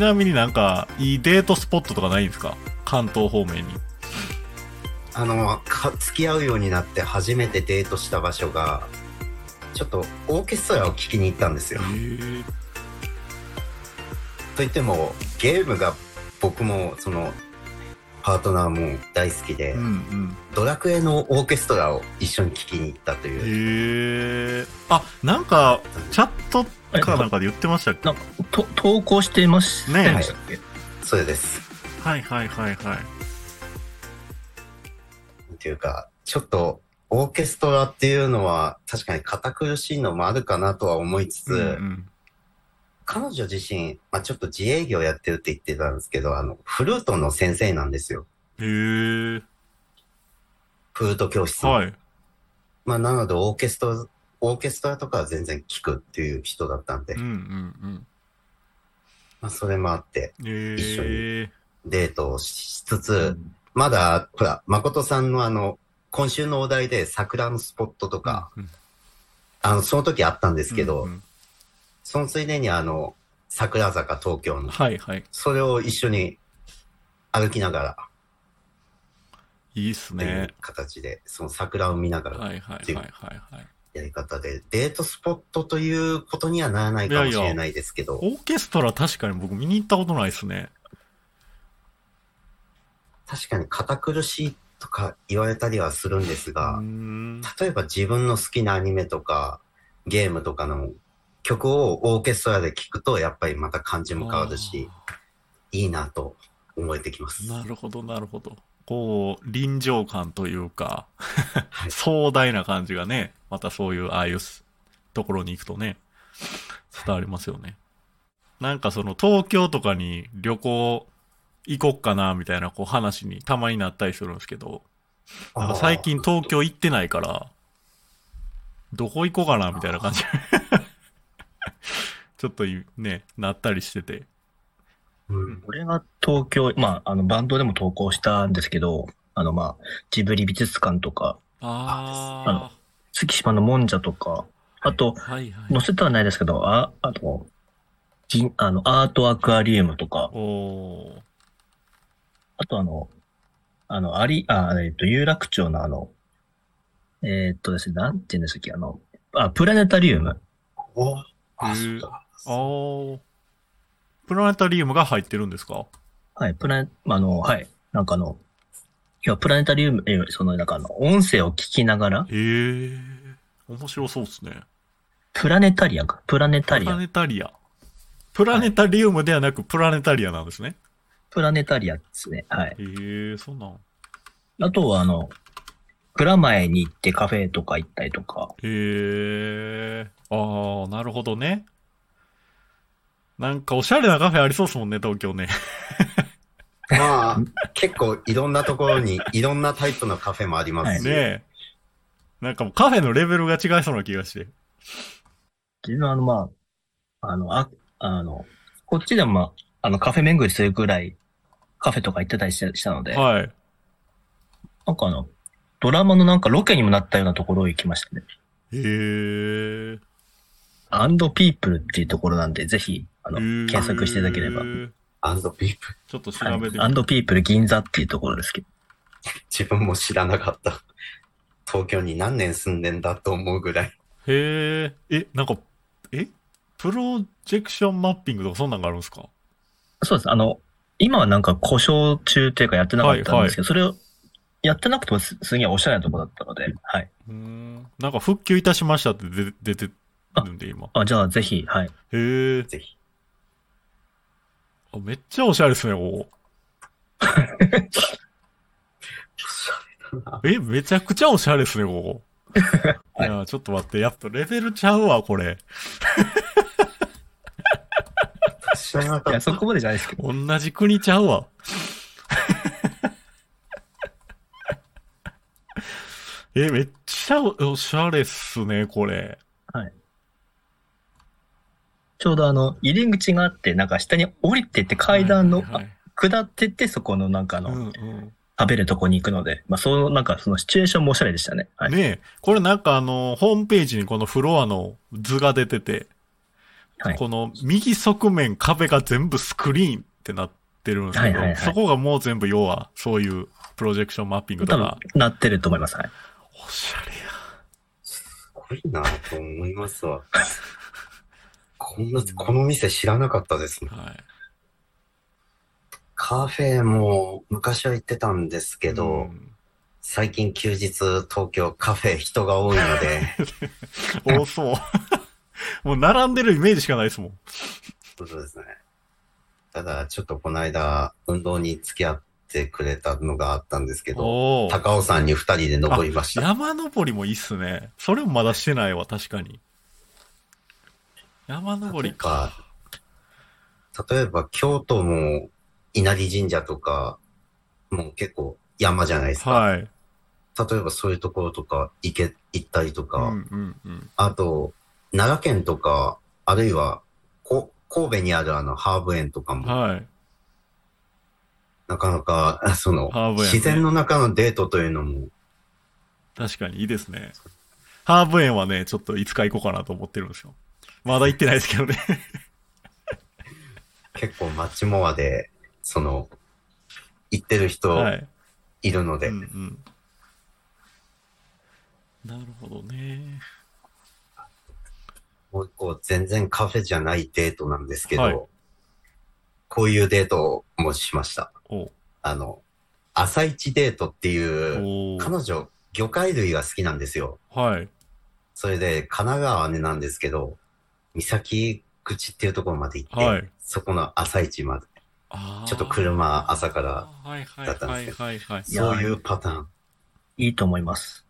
なみになんか、いいデートスポットとかないんですか？関東方面に。あのか付き合うようになって初めてデートした場所がちょっとオーケストラを聴きに行ったんですよ。へといってもゲームが僕もそのパートナーも大好きで、うんうん。ドラクエのオーケストラを一緒に聴きに行ったという。へえ。あ、なんか、チャットかなんかで言ってましたっけ？なんか、と投稿してましたねえでしたっけそれです。はいはいはいはい。っていうか、ちょっとオーケストラっていうのは確かに堅苦しいのもあるかなとは思いつつ、うんうん彼女自身、まあ、ちょっと自営業やってるって言ってたんですけど、あの、フルートの先生なんですよ。へえ。フルート教室の。はい。まあ、なのでオーケストラ、オーケストラとかは全然聞くっていう人だったんで、うんうんまあ、それもあってうん。へ一緒え。デートをしつつ、まだ、ほら、誠さんのあの、今週のお題で桜のスポットとか、うんあの、その時あったんですけど、うんうんそのついでにあの、桜坂東京の、はいはい。それを一緒に歩きながら、いいっすね。形で、その桜を見ながらはいはいはいはいはい。やり方で、デートスポットということにはならないかもしれないですけど、オーケストラ確かに僕見に行ったことないっすね。確かに堅苦しいとか言われたりはするんですが、ん。例えば自分の好きなアニメとかゲームとかの曲をオーケストラで聴くと、やっぱりまた感じも変わるし、いいなと思えてきます。なるほどなるほど。こう、臨場感というか、はい壮大な感じがね、またそういう、ああいうすところに行くとね、伝わりますよね。なんかその東京とかに旅行行こっかな、みたいなこう話にたまになったりするんですけど、なんか最近東京行ってないから、どこ行こうかな、みたいな感じ。ちょっといね、なったりしてて。うん俺が東京、まあ、あの、バンドでも投稿したんですけど、あの、まあ、ジブリ美術館とか、あ月島のもんじゃとか、あと、あ、はいはい。載せてはないですけど、あ、あと、銀あの、アートアクアリウムとか。あとあの、あの、あり、あ、えっと、有楽町のあの、えーっとですね、なんて言うんでしたっけ、あの、あ、プラネタリウム。おあ、そうだ。あー。プラネタリウムが入ってるんですか？はい、プラネ、あの、はい、なんかあの、要はプラネタリウム、えーその、なんかあの、音声を聞きながら、へえ。面白そうですね。プラネタリアか、プラネタプラリア、ネタリア。プラネタリウムではなくプラネタリアなんですね。プラネタリアですね、はい。へえ、そうなん。あとはあの、蔵前に行ってカフェとか行ったりとか、へえ。ああ、なるほどね。なんかおしゃれなカフェありそうですもんね、東京ね。まあ、結構いろんなところに いろんなタイプのカフェもありますし、ねえ。なんかもうカフェのレベルが違いそうな気がして。自分はあの、まあ、あの、あ、あの、こっちでもまあ、あの、カフェ巡りするぐらい、カフェとか行ってたりしたので、はい。なんかあの、ドラマのなんかロケにもなったようなところを行きましたね。へえ。 and people っていうところなんで、ぜひ、あの、検索していただければ。へーアンドビープ。ちょっと調はいべてみ and people 銀座っていうところですけど。自分も知らなかった。東京に何年住んでんだと思うぐらい。へえ。え、なんか、え？プロジェクションマッピングとかそんなんがあるんですか？そうです。あの、今はなんか故障中っていうかやってなかったんですけど、それをやってなくてもすすげえおしゃれなとこだったので、はい。うーん。なんか復旧いたしましたって出出てるんで、今。あ、じゃあぜひ、はい。へえ。ぜひ。あめっちゃおしゃれですね、ここ。え、めちゃくちゃおしゃれですね、ここ。いや、ちょっと待って、やっぱレベルちゃうわ、これ。いや。そこまでじゃないですけど。同じ国ちゃうわ。え、めっちゃおおしゃれっすね、これ。ちょうどあの、入り口があって、なんか下に降りてって階段の、はいはい下ってってそこのなんかあの、うんうん食べるとこに行くので、まあそう、なんかそのシチュエーションもおしゃれでしたね。はい。ねえ、これなんかあの、ホームページにこのフロアの図が出てて、はい。この右側面壁が全部スクリーンってなってるんですけど、はいはいはいそこがもう全部要はそういうプロジェクションマッピングとか、、なってると思います。はい。おしゃれすごいなと思いますわ。こんな、この店知らなかったですもん。や。はい。カフェも昔は行ってたんですけど、うん最近休日東京カフェ人が多いので、多そう。もう並んでるイメージしかないですもん。そうですね。ただ、ちょっとこの間、運動に付き合ってくれたのがあったんですけど、高尾山に二人で登りました。山登りもいいっすね。それもまだしてないわ、確かに。山登りか。例えば、京都も稲荷神社とか、もう結構山じゃないですか。はい。例えばそういうところとか行け、行ったりとか、うんうんうん。あと、奈良県とか、あるいは、こ神戸にあるあの、ハーブ園とかも、はい。なかなか、あ その、ね自然の中のデートというのも、確かにいいですね。ハーブ園はね、ちょっといつか行こうかなと思ってるんですよ。まだ行ってないですけどね。結構マッチモアで、その、行ってる人はい。いるので、うんうん。なるほどね。もう一個全然カフェじゃないデートなんですけど、はいこういうデートもしました。おあの、朝一デートっていう、おー彼女、魚介類が好きなんですよ。はい。それで、神奈川ねなんですけど、三崎口っていうところまで行って、はいそこの朝市まで、ちょっと車朝からはいはいだったんはいですよはいはい。いやそういうパターン。いいと思います。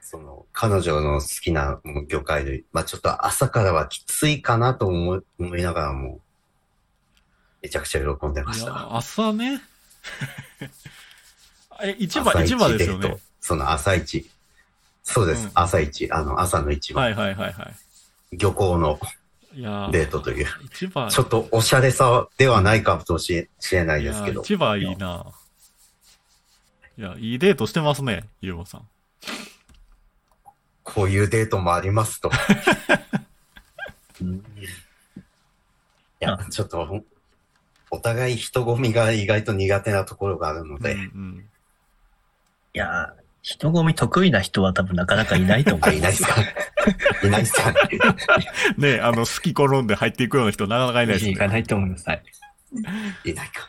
その、彼女の好きなもう魚介類。まあちょっと朝からはきついかなと思い思いながらも、めちゃくちゃ喜んでました。朝ね。え、市場、朝市場ですよね。その朝市。そうです。うん朝市。あの、朝の市場。はいはいはいは漁港のデートという。ちょっとおしゃれさではないかもしれないですけど。いや市場いいな。いや、いいデートしてますね、ゆうまさん。こういうデートもありますと。いや、ちょっと、お互い人混みが意外と苦手なところがあるので、うんうん。いやー、人混み得意な人は多分なかなかいないと思あ、う。いないですかいないですか？ねあの、好き好んで入っていくような人なかなかいないですね。いかないと思います。はい。いないか？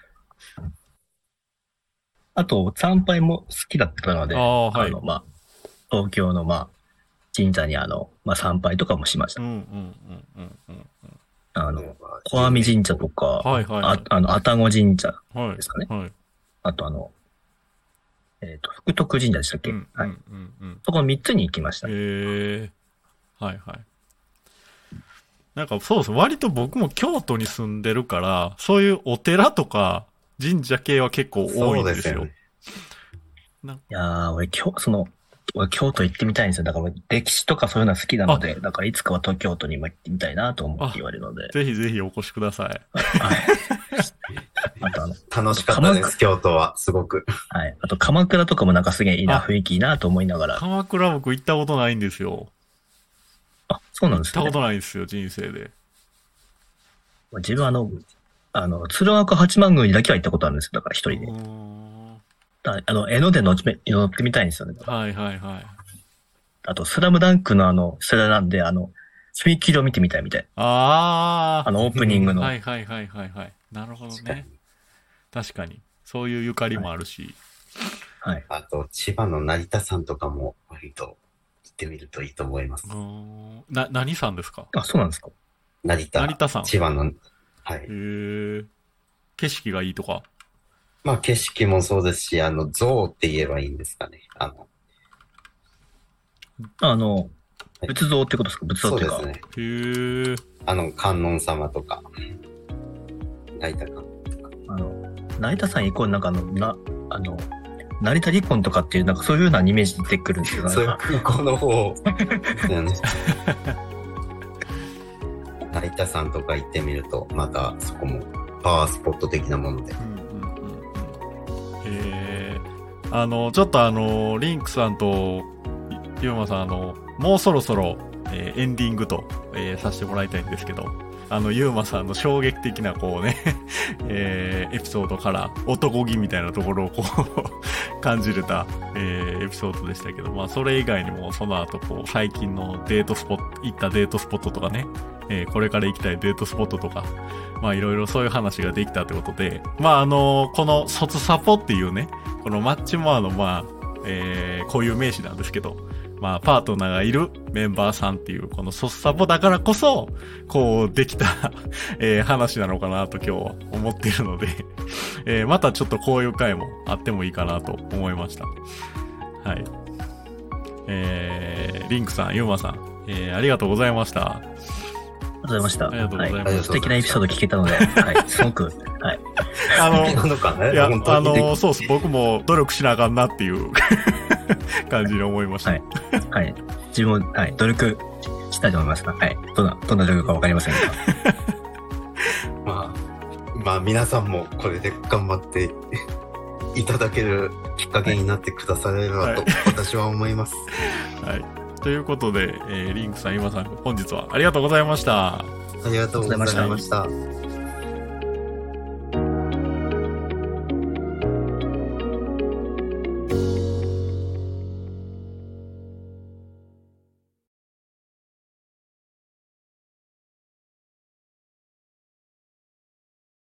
あと、参拝も好きだったので、ああ、はい。の、まあ、東京の、まあ、神社にあの、まあ、参拝とかもしました。うんうんうんうんうんあの、小網神社とか、はいはいはいああの、愛宕神社。ですかねはい。あとあの、えっ、と、福徳神社でしたっけ、うんはい。うんうんうん。そこの3つに行きました。へえ。はいはい。なんかそうです。割と僕も京都に住んでるから、そういうお寺とか神社系は結構多いんですよ。そうね。いやー、俺、京、その、俺、京都行ってみたいんですよ。だから、俺歴史とかそういうのは好きなので、だから、いつかは東京都にも行ってみたいなと思って言われるので。ぜひぜひお越しください。はい。あと、あの、楽しかったです、京都は。すごく。はい。あと、鎌倉とかもなんかすげえいいな、あ雰囲気いいなと思いながら。鎌倉僕行ったことないんですよ。あ、そうなんですね行ったこ。とないんですよ、人生で。自分あの、あの、鶴岡八幡宮にだけは行ったことあるんですよ。だから一う人で。ーんだあの、江ノ電乗って乗ってみたいんですよね。はいはいはい。あと、スラムダンクのあの、世代なんで、あの、踏切を見てみたいみたい。ああの、オープニングあ。の。はいはいはいはいはい。なるほどね。確かに。そういうゆかりもあるし。はい。あと、千葉の成田山とかも割と行ってみるといいと思いますう。ーんな、何さんですか？あ、そうなんですか成田。成田山。千葉の、はいへ。え。景色がいいとか？まあ景色もそうですし、あの、像って言えばいいんですかね。あの、あの、仏像ってことですか？仏像ってか。そうですね。へえ。あの、観音様とか、成田か。あの、成田山イコールなんかあの、な、あの、成田離婚とかっていう、なんかそういうようなイメージ出てくるんですよ。そういう空港の方ですよね。成田山とか行ってみると、またそこもパワースポット的なもので。うんうんうんうん。へえ。あの、ちょっとあの、リンクさんと、ゆうまさん、あの、もうそろそろ、えーエンディングと、えーさせてもらいたいんですけど、あの、ゆうまさんの衝撃的な、こうね、えーエピソードから、男気みたいなところをこう、感じれた、えーエピソードでしたけど、まあ、それ以外にも、その後、こう、最近のデートスポット、行ったデートスポットとかね、えーこれから行きたいデートスポットとか、まあ、いろいろそういう話ができたってことで、まあ、あのこの、卒サポっていうね、このマッチモアの、まあ、えー、こういう名詞なんですけど、まあ、パートナーがいるメンバーさんっていう、この卒サポだからこそ、こう、できた、えー話なのかなと今日は思っているので、えーまたちょっとこういう回もあってもいいかなと思いました。はい。えー、リンクさん、ユーマさん、えーありがとうございました。ありがとうございました。ありがとうございますはい、素敵なエピソード聞けたので、はい、すごく、はい。あの、なのかねいや、あの、そうっす。僕も努力しなあかんなっていう 感じに思いました。はいはい。自分も、はい、努力したいと思います。はい。どんな、どんな努力かわかりませんが。まあ、まあ皆さんもこれで頑張って いただけるきっかけになってくださればと私は思います。はい。ということで、えーリンクさん、今さん、本日はありがとうございました。ありがとうございました。